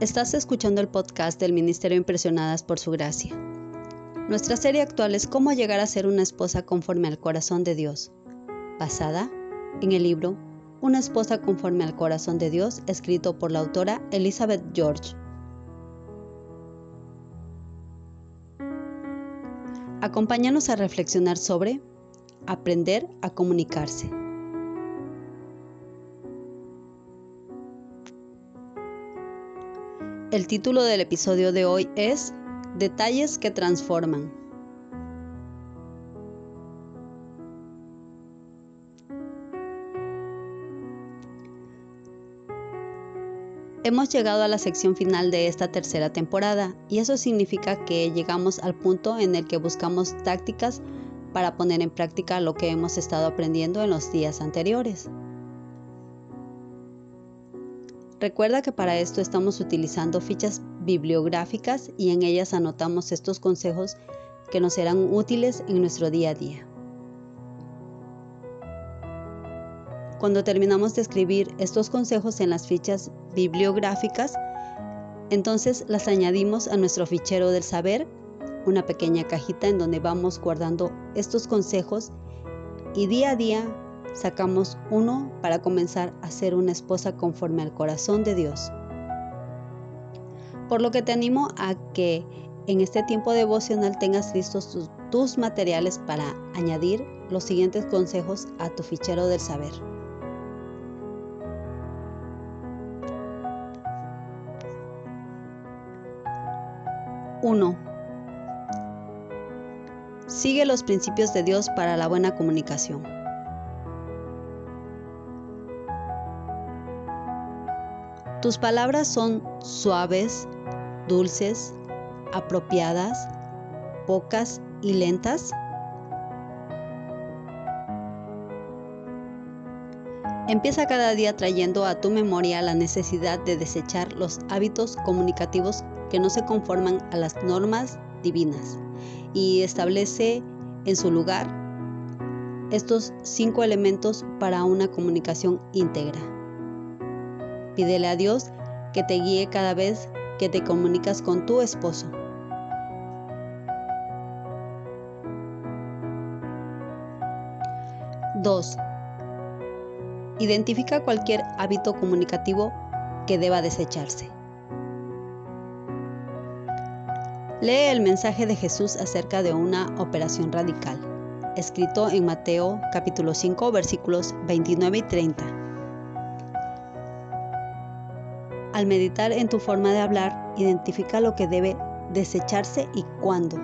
Estás escuchando el podcast del Ministerio Impresionadas por Su Gracia. Nuestra serie actual es Cómo llegar a ser una esposa conforme al corazón de Dios, basada en el libro Una esposa conforme al corazón de Dios, escrito por la autora Elizabeth George. Acompáñanos a reflexionar sobre aprender a comunicarse. El título del episodio de hoy es Detalles que transforman. Hemos llegado a la sección final de esta tercera temporada y eso significa que llegamos al punto en el que buscamos tácticas para poner en práctica lo que hemos estado aprendiendo en los días anteriores. Recuerda que para esto estamos utilizando fichas bibliográficas y en ellas anotamos estos consejos que nos serán útiles en nuestro día a día. Cuando terminamos de escribir estos consejos en las fichas bibliográficas, entonces las añadimos a nuestro fichero del saber, una pequeña cajita en donde vamos guardando estos consejos y día a día sacamos uno para comenzar a ser una esposa conforme al corazón de Dios. Por lo que te animo a que en este tiempo devocional tengas listos tus, materiales para añadir los siguientes consejos a tu fichero del saber. 1. Sigue los principios de Dios para la buena comunicación. Tus palabras son suaves, dulces, apropiadas, pocas y lentas. Empieza cada día trayendo a tu memoria la necesidad de desechar los hábitos comunicativos que no se conforman a las normas divinas y establece en su lugar estos cinco elementos para una comunicación íntegra. Pídele a Dios que te guíe cada vez que te comunicas con tu esposo. Dos. Identifica cualquier hábito comunicativo que deba desecharse. Lee el mensaje de Jesús acerca de una operación radical, escrito en Mateo capítulo 5 versículos 29 y 30. Al meditar en tu forma de hablar, identifica lo que debe desecharse y cuándo,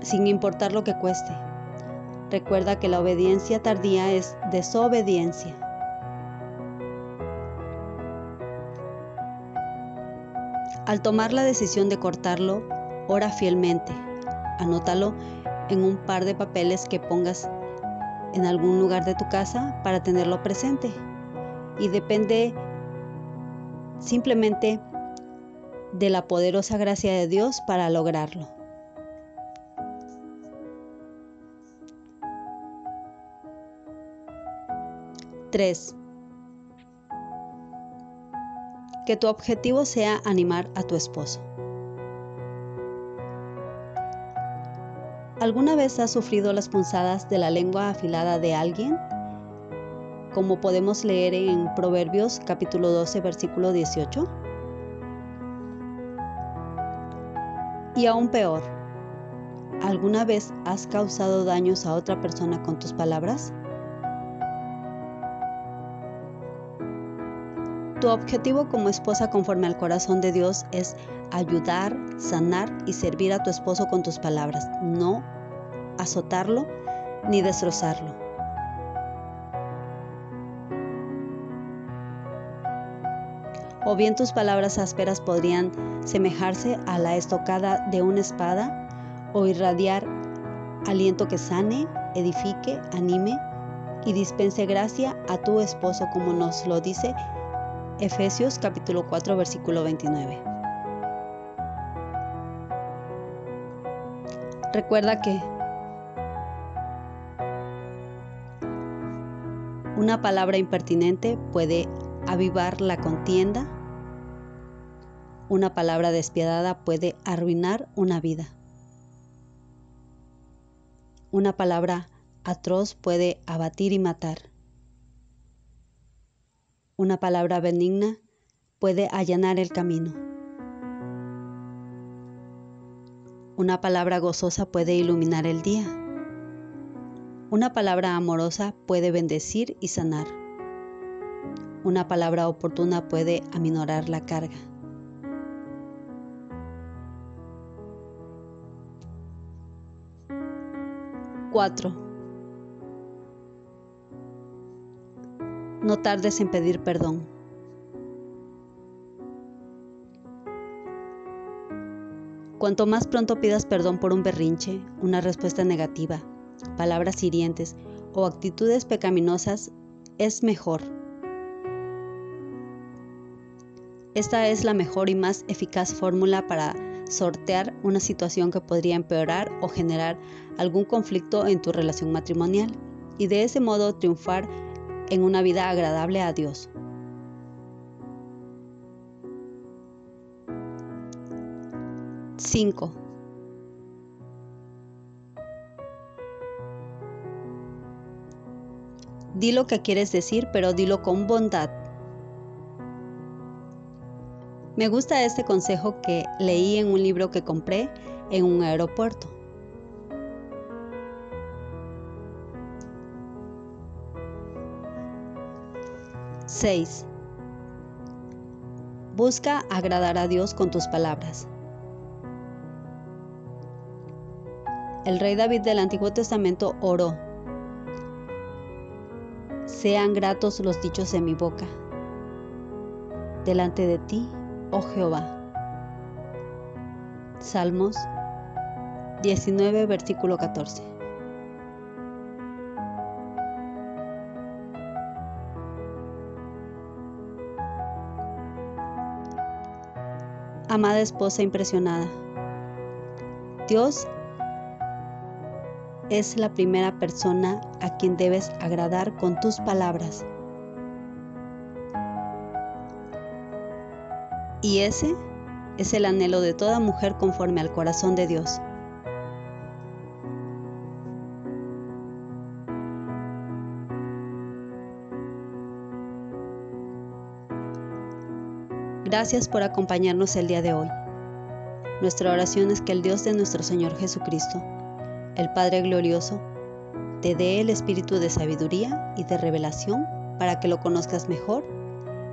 sin importar lo que cueste. Recuerda que la obediencia tardía es desobediencia. Al tomar la decisión de cortarlo, ora fielmente. Anótalo en un par de papeles que pongas en algún lugar de tu casa para tenerlo presente. Y depende simplemente de la poderosa gracia de Dios para lograrlo. Tres. Que tu objetivo sea animar a tu esposo. ¿Alguna vez has sufrido las punzadas de la lengua afilada de alguien? Como podemos leer en Proverbios capítulo 12, versículo 18. Y aún peor, ¿alguna vez has causado daños a otra persona con tus palabras? Tu objetivo como esposa conforme al corazón de Dios es ayudar, sanar y servir a tu esposo con tus palabras, no azotarlo ni destrozarlo. O bien tus palabras ásperas podrían semejarse a la estocada de una espada o irradiar aliento que sane, edifique, anime y dispense gracia a tu esposo como nos lo dice Efesios capítulo 4 versículo 29. Recuerda que una palabra impertinente puede avivar la contienda Una palabra despiadada puede arruinar una vida. Una palabra atroz puede abatir y matar. Una palabra benigna puede allanar el camino. Una palabra gozosa puede iluminar el día. Una palabra amorosa puede bendecir y sanar. Una palabra oportuna puede aminorar la carga. Cuatro. No tardes en pedir perdón. Cuanto más pronto pidas perdón por un berrinche, una respuesta negativa, palabras hirientes o actitudes pecaminosas, es mejor. Esta es la mejor y más eficaz fórmula para sortear una situación que podría empeorar o generar algún conflicto en tu relación matrimonial y de ese modo triunfar en una vida agradable a Dios. Cinco. Di lo que quieres decir, pero dilo con bondad. Me gusta este consejo que leí en un libro que compré en un aeropuerto. 6. Busca agradar a Dios con tus palabras. El rey David del Antiguo Testamento oró, sean gratos los dichos de mi boca, delante de ti, oh Jehová. Salmos 19, versículo 14. Amada esposa impresionada, Dios es la primera persona a quien debes agradar con tus palabras. Y ese es el anhelo de toda mujer conforme al corazón de Dios. Gracias por acompañarnos el día de hoy. Nuestra oración es que el Dios de nuestro Señor Jesucristo, el Padre Glorioso, te dé el espíritu de sabiduría y de revelación para que lo conozcas mejor